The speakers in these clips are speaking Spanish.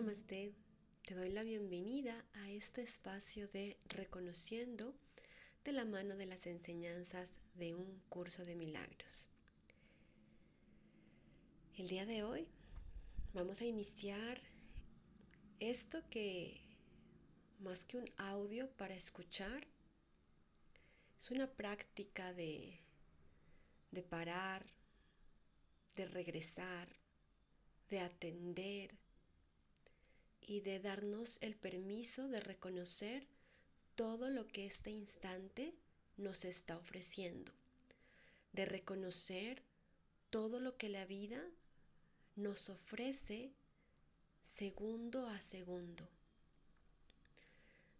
Namaste. Te doy la bienvenida a este espacio de Reconociendo de la mano de las enseñanzas de un curso de milagros. El día de hoy vamos a iniciar esto que más que un audio para escuchar, es una práctica de, de parar, de regresar, de atender y de darnos el permiso de reconocer todo lo que este instante nos está ofreciendo, de reconocer todo lo que la vida nos ofrece segundo a segundo,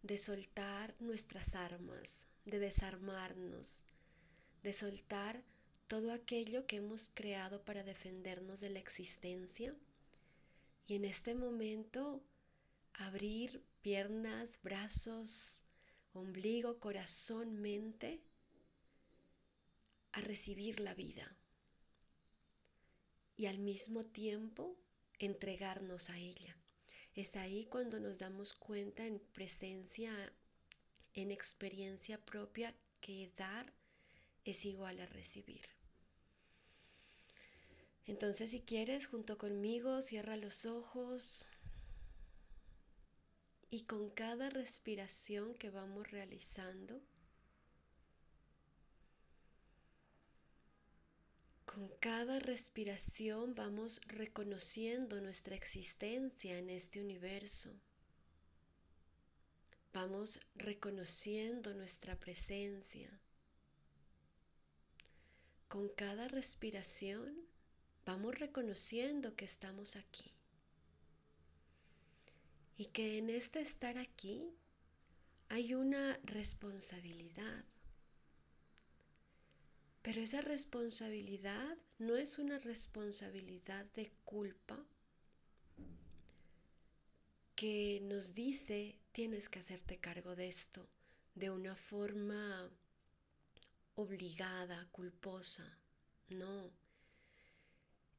de soltar nuestras armas, de desarmarnos, de soltar todo aquello que hemos creado para defendernos de la existencia. Y en este momento abrir piernas, brazos, ombligo, corazón, mente a recibir la vida y al mismo tiempo entregarnos a ella. Es ahí cuando nos damos cuenta en presencia, en experiencia propia, que dar es igual a recibir. Entonces, si quieres, junto conmigo, cierra los ojos y con cada respiración que vamos realizando, con cada respiración vamos reconociendo nuestra existencia en este universo. Vamos reconociendo nuestra presencia. Con cada respiración vamos reconociendo que estamos aquí. Y que en este estar aquí hay una responsabilidad. Pero esa responsabilidad no es una responsabilidad de culpa que nos dice tienes que hacerte cargo de esto de una forma obligada, culposa. No.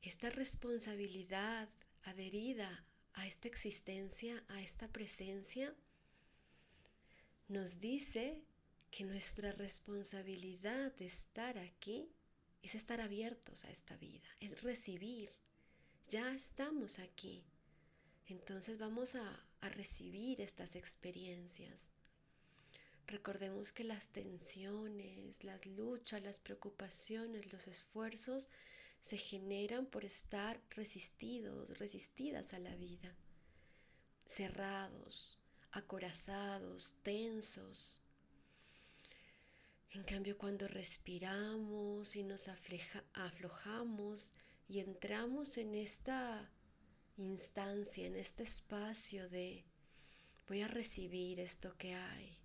Esta responsabilidad adherida a esta existencia, a esta presencia, nos dice que nuestra responsabilidad de estar aquí es estar abiertos a esta vida, es recibir. Ya estamos aquí. Entonces vamos a, recibir estas experiencias. Recordemos que las tensiones, las luchas, las preocupaciones, los esfuerzos se generan por estar resistidos, resistidas a la vida, cerrados, acorazados, tensos. En cambio, cuando respiramos y nos aflojamos y entramos en esta instancia, en este espacio de voy a recibir esto que hay,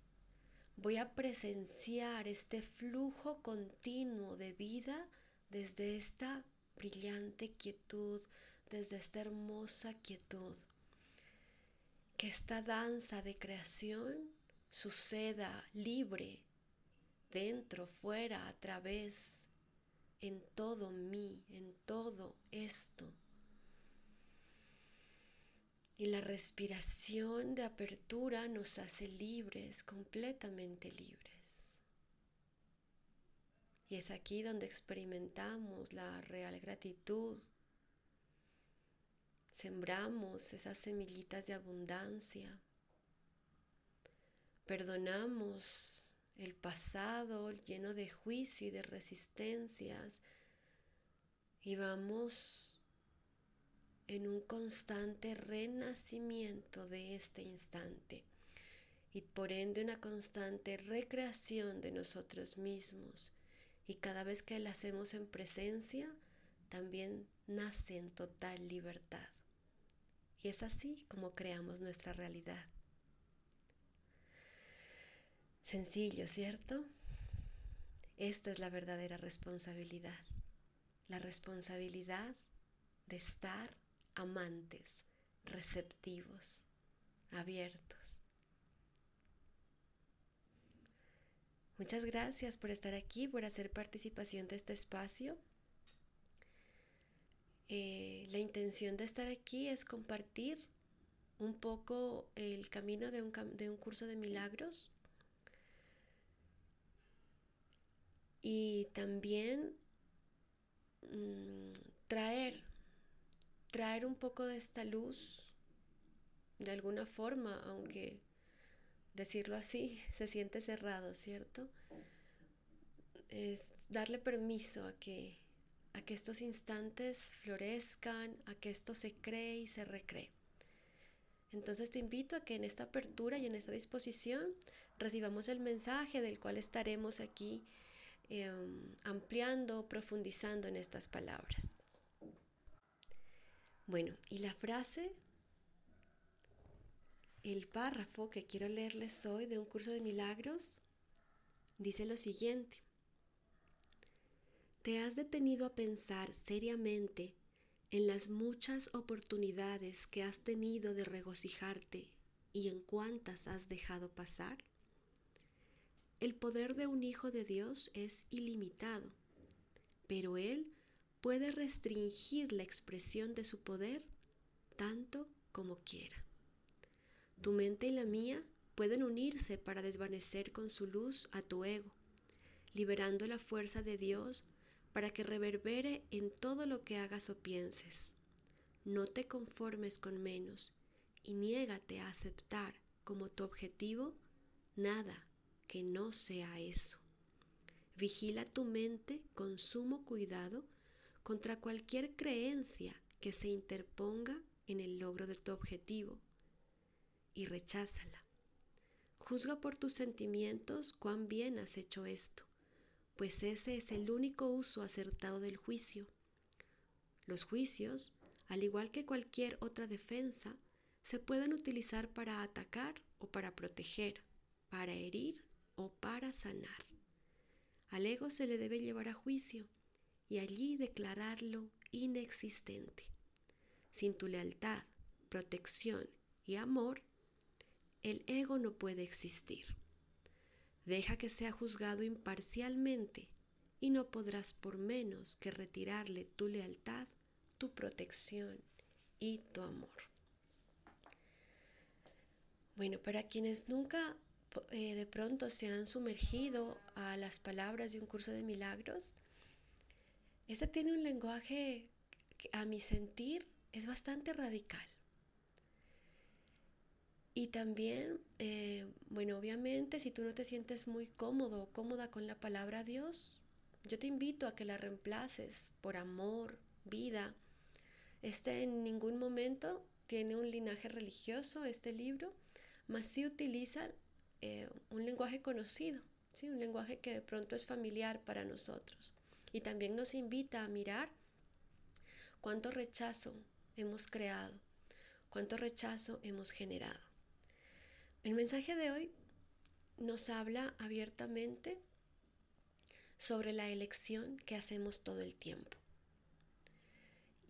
voy a presenciar este flujo continuo de vida, desde esta brillante quietud, desde esta hermosa quietud. Que esta danza de creación suceda libre, dentro, fuera, a través, en todo mí, en todo esto. Y la respiración de apertura nos hace libres, completamente libres. Y es aquí donde experimentamos la real gratitud. Sembramos esas semillitas de abundancia. Perdonamos el pasado lleno de juicio y de resistencias. Y vamos en un constante renacimiento de este instante y por ende una constante recreación de nosotros mismos y cada vez que la hacemos en presencia, también nace en total libertad. Y es así como creamos nuestra realidad. Sencillo, ¿cierto? Esta es la verdadera responsabilidad. La responsabilidad de estar amantes, receptivos, abiertos. Muchas gracias por estar aquí, por hacer participación de este espacio. Eh, la intención de estar aquí es compartir un poco el camino de un, de un curso de milagros y también mm, traer, traer un poco de esta luz de alguna forma, aunque decirlo así se siente cerrado, ¿cierto? Es darle permiso a que, a que estos instantes florezcan, a que esto se cree y se recree. Entonces te invito a que en esta apertura y en esta disposición recibamos el mensaje del cual estaremos aquí em, ampliando, profundizando en estas palabras. Bueno, y la frase el párrafo que quiero leerles hoy de un curso de milagros dice lo siguiente. ¿Te has detenido a pensar seriamente en las muchas oportunidades que has tenido de regocijarte y en cuántas has dejado pasar? El poder de un hijo de Dios es ilimitado, pero Él puede restringir la expresión de su poder tanto como quiera. Tu mente y la mía pueden unirse para desvanecer con su luz a tu ego, liberando la fuerza de Dios para que reverbere en todo lo que hagas o pienses. No te conformes con menos y niégate a aceptar como tu objetivo nada que no sea eso. Vigila tu mente con sumo cuidado contra cualquier creencia que se interponga en el logro de tu objetivo y recházala. Juzga por tus sentimientos cuán bien has hecho esto, pues ese es el único uso acertado del juicio. Los juicios, al igual que cualquier otra defensa, se pueden utilizar para atacar o para proteger, para herir o para sanar. Al ego se le debe llevar a juicio y allí declararlo inexistente. Sin tu lealtad, protección y amor, el ego no puede existir. Deja que sea juzgado imparcialmente y no podrás por menos que retirarle tu lealtad, tu protección y tu amor. Bueno, para quienes nunca eh, de pronto se han sumergido a las palabras de un curso de milagros, este tiene un lenguaje que a mi sentir es bastante radical. Y también, eh, bueno, obviamente si tú no te sientes muy cómodo o cómoda con la palabra Dios, yo te invito a que la reemplaces por amor, vida. Este en ningún momento tiene un linaje religioso, este libro, mas sí utiliza eh, un lenguaje conocido, ¿sí? un lenguaje que de pronto es familiar para nosotros. Y también nos invita a mirar cuánto rechazo hemos creado, cuánto rechazo hemos generado. El mensaje de hoy nos habla abiertamente sobre la elección que hacemos todo el tiempo.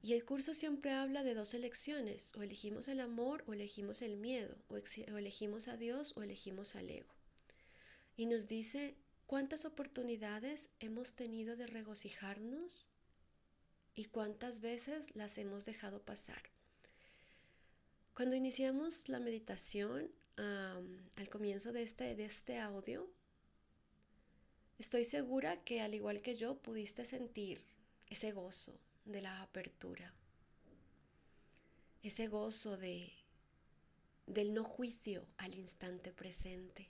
Y el curso siempre habla de dos elecciones, o elegimos el amor o elegimos el miedo, o, elegimos a Dios o elegimos al ego. Y nos dice cuántas oportunidades hemos tenido de regocijarnos y cuántas veces las hemos dejado pasar. Cuando iniciamos la meditación, al comienzo de este, de este audio, estoy segura que al igual que yo pudiste sentir ese gozo de la apertura, ese gozo de, del no juicio al instante presente.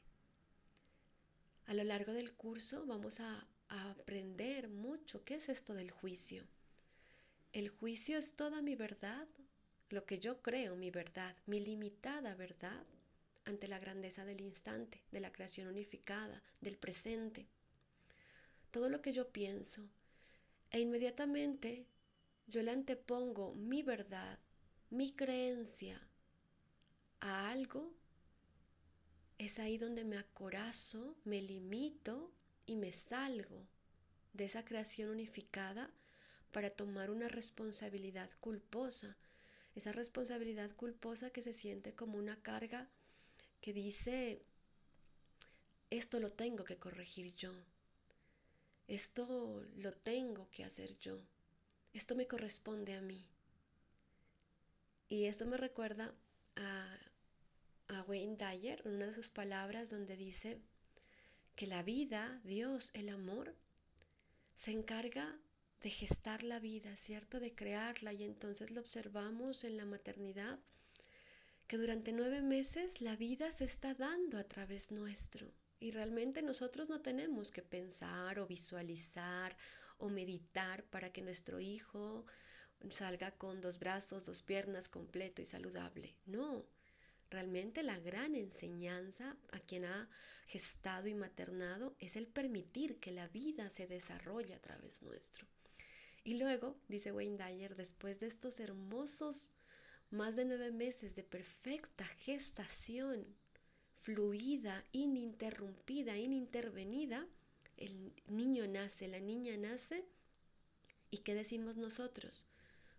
A lo largo del curso vamos a, a aprender mucho qué es esto del juicio. El juicio es toda mi verdad, lo que yo creo mi verdad, mi limitada verdad ante la grandeza del instante, de la creación unificada, del presente. Todo lo que yo pienso, e inmediatamente yo le antepongo mi verdad, mi creencia a algo, es ahí donde me acorazo, me limito y me salgo de esa creación unificada para tomar una responsabilidad culposa, esa responsabilidad culposa que se siente como una carga que dice, esto lo tengo que corregir yo, esto lo tengo que hacer yo, esto me corresponde a mí. Y esto me recuerda a, a Wayne Dyer, una de sus palabras donde dice que la vida, Dios, el amor, se encarga de gestar la vida, ¿cierto? De crearla y entonces lo observamos en la maternidad, que durante nueve meses la vida se está dando a través nuestro y realmente nosotros no tenemos que pensar o visualizar o meditar para que nuestro hijo salga con dos brazos, dos piernas, completo y saludable. No, realmente la gran enseñanza a quien ha gestado y maternado es el permitir que la vida se desarrolle a través nuestro. Y luego, dice Wayne Dyer, después de estos hermosos más de nueve meses de perfecta gestación, fluida, ininterrumpida, inintervenida, el niño nace, la niña nace. ¿Y qué decimos nosotros?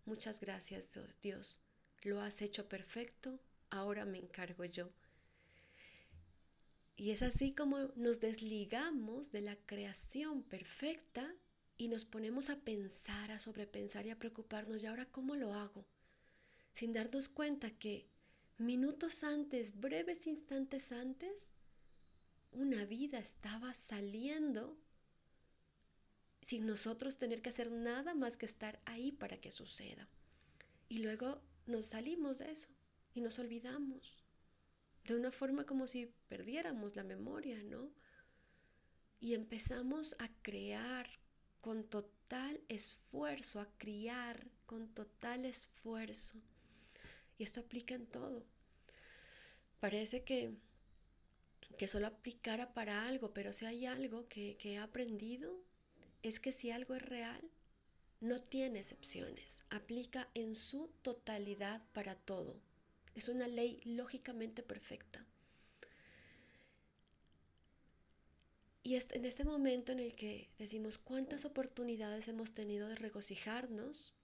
Muchas gracias Dios, lo has hecho perfecto, ahora me encargo yo. Y es así como nos desligamos de la creación perfecta y nos ponemos a pensar, a sobrepensar y a preocuparnos, ¿y ahora cómo lo hago? Sin darnos cuenta que minutos antes, breves instantes antes, una vida estaba saliendo sin nosotros tener que hacer nada más que estar ahí para que suceda. Y luego nos salimos de eso y nos olvidamos de una forma como si perdiéramos la memoria, ¿no? Y empezamos a crear con total esfuerzo, a criar con total esfuerzo. Y esto aplica en todo. Parece que, que solo aplicara para algo, pero si hay algo que, que he aprendido es que si algo es real, no tiene excepciones, aplica en su totalidad para todo. Es una ley lógicamente perfecta. Y en este momento en el que decimos cuántas oportunidades hemos tenido de regocijarnos,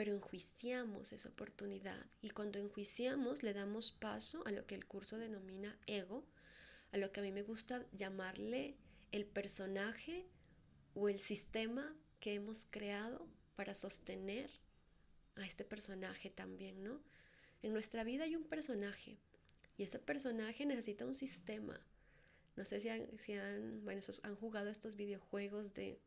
pero enjuiciamos esa oportunidad. Y cuando enjuiciamos le damos paso a lo que el curso denomina ego, a lo que a mí me gusta llamarle el personaje o el sistema que hemos creado para sostener a este personaje también, ¿no? En nuestra vida hay un personaje y ese personaje necesita un sistema no sé si han, bueno, han jugado estos videojuegos de,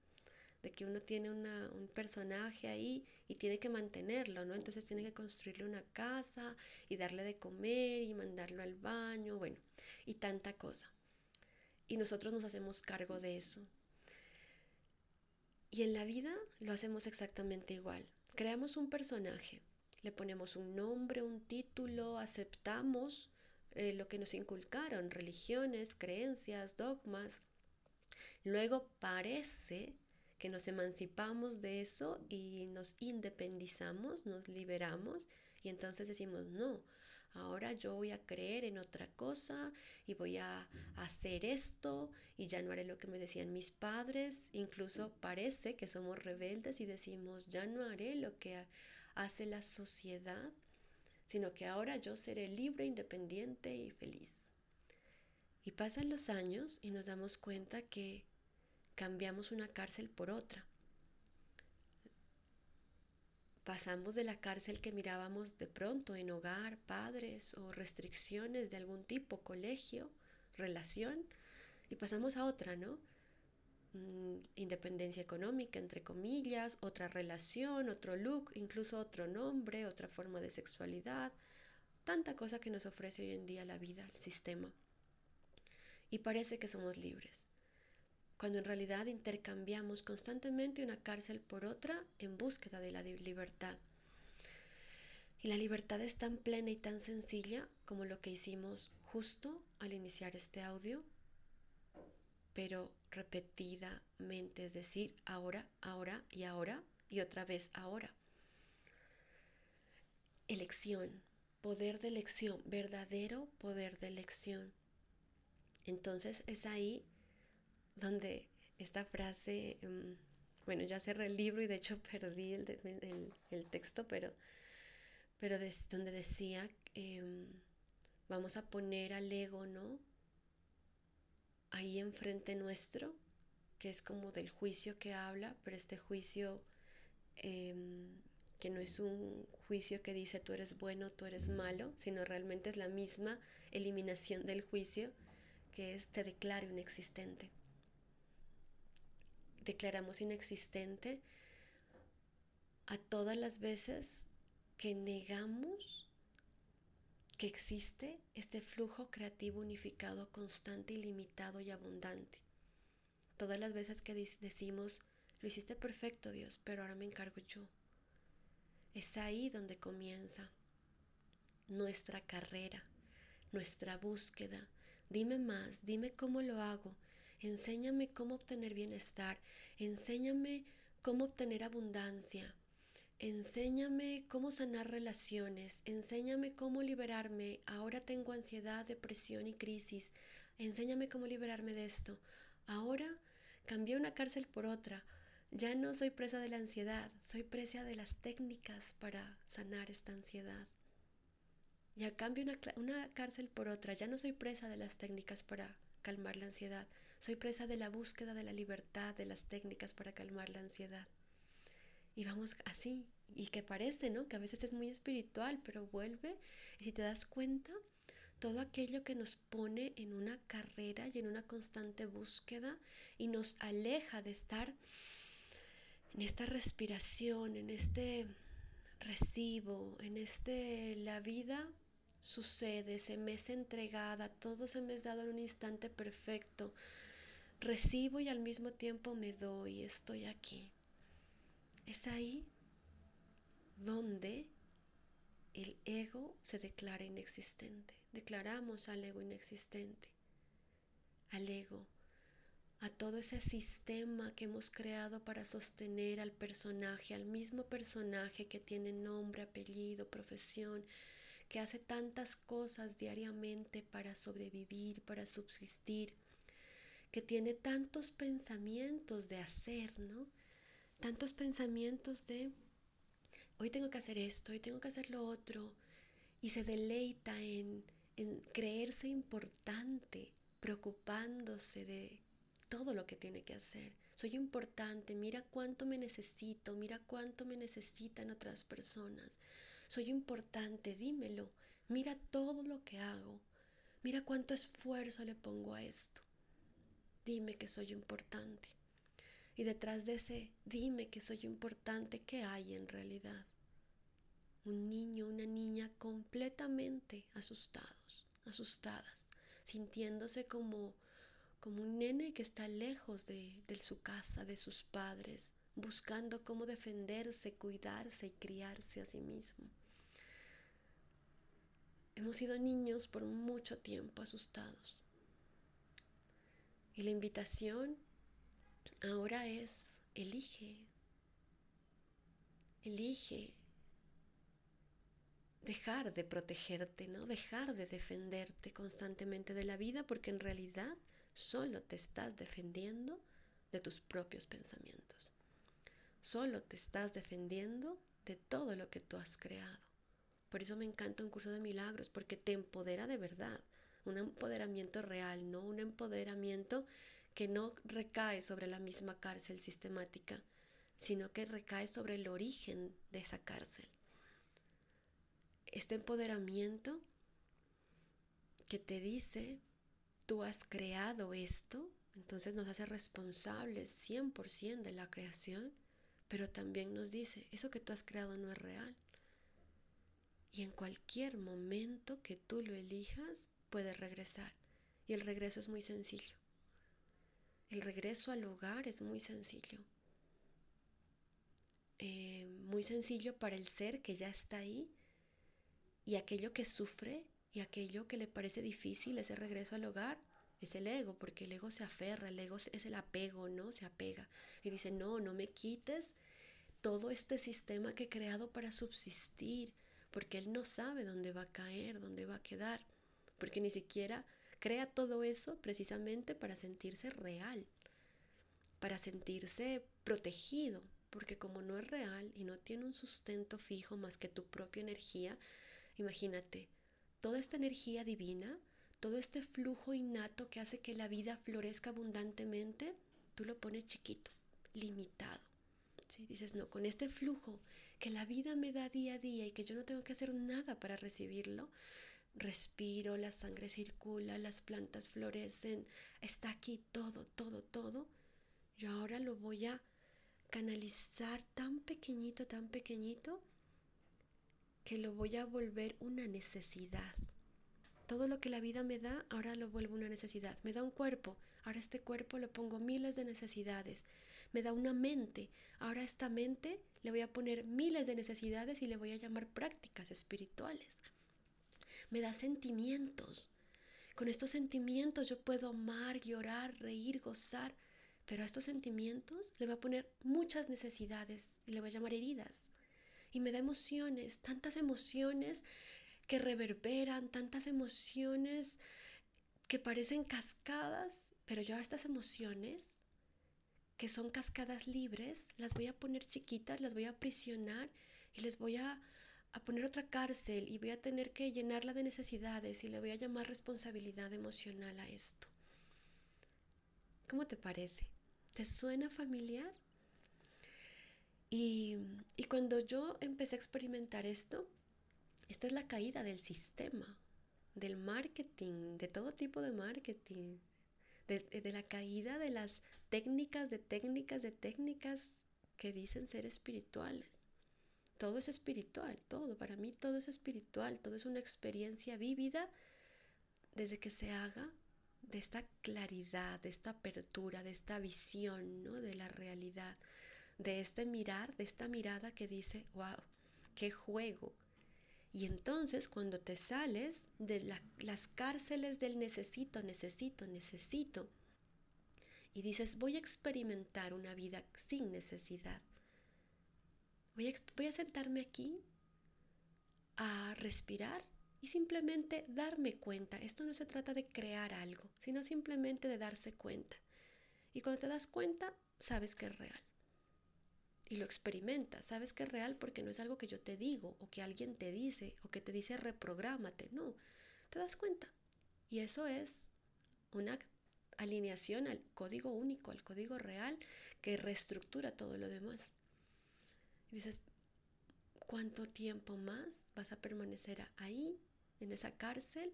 de que uno tiene un personaje ahí y tiene que mantenerlo, ¿no? Entonces tiene que construirle una casa y darle de comer y mandarlo al baño, bueno, y tanta cosa. Y nosotros nos hacemos cargo de eso. Y en la vida lo hacemos exactamente igual. Creamos un personaje, le ponemos un nombre, un título, aceptamos eh, lo que nos inculcaron, religiones, creencias, dogmas. Luego parece que nos emancipamos de eso y nos independizamos, nos liberamos y entonces decimos, no, ahora yo voy a creer en otra cosa y voy a hacer esto y ya no haré lo que me decían mis padres. Incluso parece que somos rebeldes y decimos, ya no haré lo que hace la sociedad sino que ahora yo seré libre, independiente y feliz. Y pasan los años y nos damos cuenta que cambiamos una cárcel por otra. Pasamos de la cárcel que mirábamos de pronto en hogar, padres o restricciones de algún tipo, colegio, relación, y pasamos a otra, ¿no? Mm, independencia económica, entre comillas, otra relación, otro look, incluso otro nombre, otra forma de sexualidad, tanta cosa que nos ofrece hoy en día la vida, el sistema. Y parece que somos libres, cuando en realidad intercambiamos constantemente una cárcel por otra en búsqueda de la libertad. Y la libertad es tan plena y tan sencilla como lo que hicimos justo al iniciar este audio, pero repetidamente, es decir, ahora, ahora y ahora y otra vez ahora. Elección, poder de elección, verdadero poder de elección. Entonces es ahí donde esta frase, em, bueno, ya cerré el libro y de hecho perdí el, el, texto, pero, pero donde decía, em, vamos a poner al ego, ¿no? ahí enfrente nuestro, que es como del juicio que habla, pero este juicio em, que no es un juicio que dice tú eres bueno, tú eres malo, sino realmente es la misma eliminación del juicio que es te declare inexistente. Declaramos inexistente a todas las veces que negamos que existe este flujo creativo unificado, constante, ilimitado y abundante. Todas las veces que decimos, lo hiciste perfecto Dios, pero ahora me encargo yo. Es ahí donde comienza nuestra carrera, nuestra búsqueda. Dime más, dime cómo lo hago, enséñame cómo obtener bienestar, enséñame cómo obtener abundancia, Enséñame cómo sanar relaciones, enséñame cómo liberarme. Ahora tengo ansiedad, depresión y crisis. Enséñame cómo liberarme de esto. Ahora cambié una cárcel por otra. Ya no soy presa de la ansiedad, soy presa de las técnicas para sanar esta ansiedad. Ya cambio una, una cárcel por otra. Ya no soy presa de las técnicas para calmar la ansiedad. Soy presa de la búsqueda de la libertad, de las técnicas para calmar la ansiedad. Y vamos así, y que parece, ¿no? Que a veces es muy espiritual, pero vuelve y si te das cuenta, todo aquello que nos pone en una carrera y en una constante búsqueda y nos aleja de estar en esta respiración, en este recibo, en este la vida sucede, se me es entregada, todo se me es dado en un instante perfecto. Recibo y al mismo tiempo me doy, estoy aquí. Es ahí donde el ego se declara inexistente. Declaramos al ego inexistente, al ego, a todo ese sistema que hemos creado para sostener al personaje, al mismo personaje que tiene nombre, apellido, profesión, que hace tantas cosas diariamente para sobrevivir, para subsistir, que tiene tantos pensamientos de hacer, ¿no? tantos pensamientos de hoy tengo que hacer esto, hoy tengo que hacer lo otro, y se deleita en, en creerse importante, preocupándose de todo lo que tiene que hacer. Soy importante, mira cuánto me necesito, mira cuánto me necesitan otras personas. Soy importante, dímelo, mira todo lo que hago, mira cuánto esfuerzo le pongo a esto. Dime que soy importante. Y detrás de ese dime que soy importante, ¿qué hay en realidad? Un niño, una niña completamente asustados, asustadas, sintiéndose como, como un nene que está lejos de, de su casa, de sus padres, buscando cómo defenderse, cuidarse y criarse a sí mismo. Hemos sido niños por mucho tiempo asustados. Y la invitación Ahora es, elige, elige dejar de protegerte, ¿no? Dejar de defenderte constantemente de la vida porque en realidad solo te estás defendiendo de tus propios pensamientos. Solo te estás defendiendo de todo lo que tú has creado. Por eso me encanta un curso de milagros porque te empodera de verdad, un empoderamiento real, no un empoderamiento que no recae sobre la misma cárcel sistemática, sino que recae sobre el origen de esa cárcel. Este empoderamiento que te dice, tú has creado esto, entonces nos hace responsables 100% de la creación, pero también nos dice, eso que tú has creado no es real. Y en cualquier momento que tú lo elijas, puedes regresar. Y el regreso es muy sencillo. El regreso al hogar es muy sencillo. Eh, muy sencillo para el ser que ya está ahí y aquello que sufre y aquello que le parece difícil, ese regreso al hogar, es el ego, porque el ego se aferra, el ego es el apego, ¿no? Se apega y dice, no, no me quites todo este sistema que he creado para subsistir, porque él no sabe dónde va a caer, dónde va a quedar, porque ni siquiera Crea todo eso precisamente para sentirse real, para sentirse protegido, porque como no es real y no tiene un sustento fijo más que tu propia energía, imagínate, toda esta energía divina, todo este flujo innato que hace que la vida florezca abundantemente, tú lo pones chiquito, limitado. Dices, no, con este flujo que la vida me da día a día y que yo no tengo que hacer nada para recibirlo, respiro, la sangre circula, las plantas florecen, está aquí todo, todo, todo. Yo ahora lo voy a canalizar tan pequeñito, tan pequeñito, que lo voy a volver una necesidad. Todo lo que la vida me da, ahora lo vuelvo una necesidad. Me da un cuerpo, ahora este cuerpo le pongo miles de necesidades. Me da una mente, ahora esta mente le voy a poner miles de necesidades y le voy a llamar prácticas espirituales. Me da sentimientos. Con estos sentimientos yo puedo amar, llorar, reír, gozar, pero a estos sentimientos le voy a poner muchas necesidades y le voy a llamar heridas. Y me da emociones, tantas emociones que reverberan, tantas emociones que parecen cascadas, pero yo a estas emociones, que son cascadas libres, las voy a poner chiquitas, las voy a aprisionar y les voy a, a poner otra cárcel y voy a tener que llenarla de necesidades y le voy a llamar responsabilidad emocional a esto. ¿Cómo te parece? ¿Te suena familiar? Y, y cuando yo empecé a experimentar esto, esta es la caída del sistema, del marketing, de todo tipo de marketing, de, la caída de las técnicas, de técnicas, de técnicas que dicen ser espirituales. Todo es espiritual, todo, para mí todo es espiritual, todo es una experiencia vívida desde que se haga de esta claridad, de esta apertura, de esta visión ¿no? de la realidad, de este mirar, de esta mirada que dice, wow, qué juego, y entonces cuando te sales de las cárceles del necesito, necesito, necesito, y dices, voy a experimentar una vida sin necesidad, voy a, voy a sentarme aquí a respirar y simplemente darme cuenta. Esto no se trata de crear algo, sino simplemente de darse cuenta. Y cuando te das cuenta, sabes que es real y lo experimentas. Sabes que es real porque no es algo que yo te digo o que alguien te dice o que te dice reprográmate. No, te das cuenta. Y eso es una alineación al código único, al código real que reestructura todo lo demás. Dices, ¿cuánto tiempo más vas a permanecer ahí, en esa cárcel?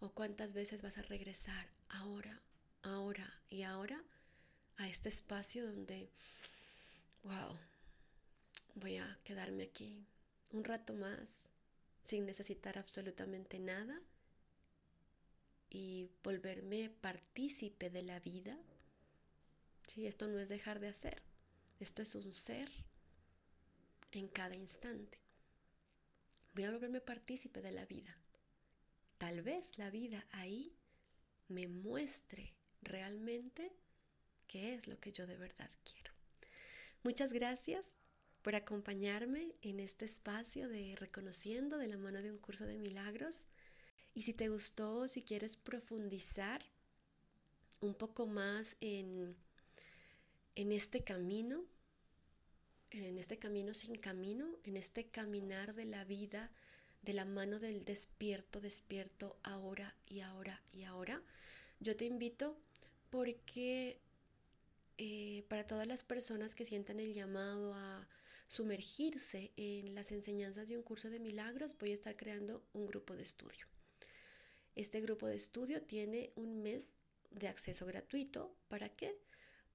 ¿O cuántas veces vas a regresar ahora, ahora y ahora a este espacio donde wow, voy a quedarme aquí un rato más sin necesitar absolutamente nada y volverme partícipe de la vida. Sí, esto no es dejar de hacer, esto es un ser en cada instante. Voy a volverme partícipe de la vida. Tal vez la vida ahí me muestre realmente qué es lo que yo de verdad quiero. Muchas gracias por acompañarme en este espacio de Reconociendo de la mano de un curso de milagros. Y si te gustó, si quieres profundizar un poco más en, en este camino, en este camino sin camino, en este caminar de la vida de la mano del despierto, despierto ahora y ahora y ahora, yo te invito porque eh, para todas las personas que sientan el llamado a sumergirse en las enseñanzas de un curso de milagros, voy a estar creando un grupo de estudio. Este grupo de estudio tiene un mes de acceso gratuito. ¿Para qué?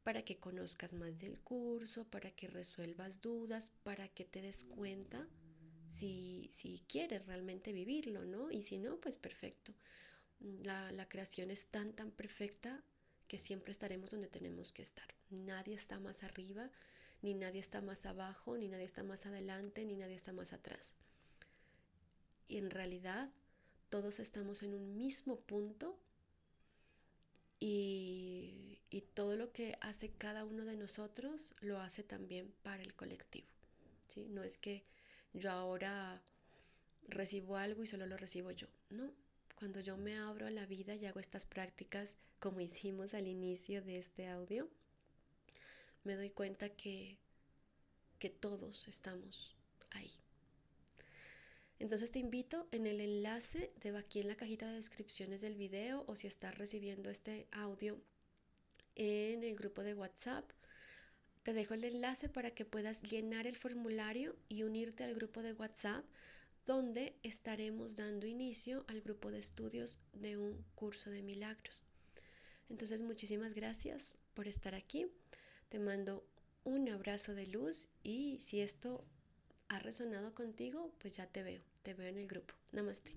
Para que conozcas más del curso, para que resuelvas dudas, para que te des cuenta si, si quieres realmente vivirlo, ¿no? Y si no, pues perfecto. La, la creación es tan, tan perfecta que siempre estaremos donde tenemos que estar. Nadie está más arriba, ni nadie está más abajo, ni nadie está más adelante, ni nadie está más atrás. Y en realidad todos estamos en un mismo punto y, y, todo lo que hace cada uno de nosotros lo hace también para el colectivo. ¿sí? No es que yo ahora recibo algo y solo lo recibo yo. No, cuando yo me abro a la vida y hago estas prácticas como hicimos al inicio de este audio, me doy cuenta que, que todos estamos ahí. Entonces te invito en el enlace de aquí en la cajita de descripciones del video o si estás recibiendo este audio en el grupo de WhatsApp, te dejo el enlace para que puedas llenar el formulario y unirte al grupo de WhatsApp donde estaremos dando inicio al grupo de estudios de un curso de milagros. Entonces muchísimas gracias por estar aquí. Te mando un abrazo de luz y si esto ha resonado contigo, pues ya te veo, te veo en el grupo. Namaste.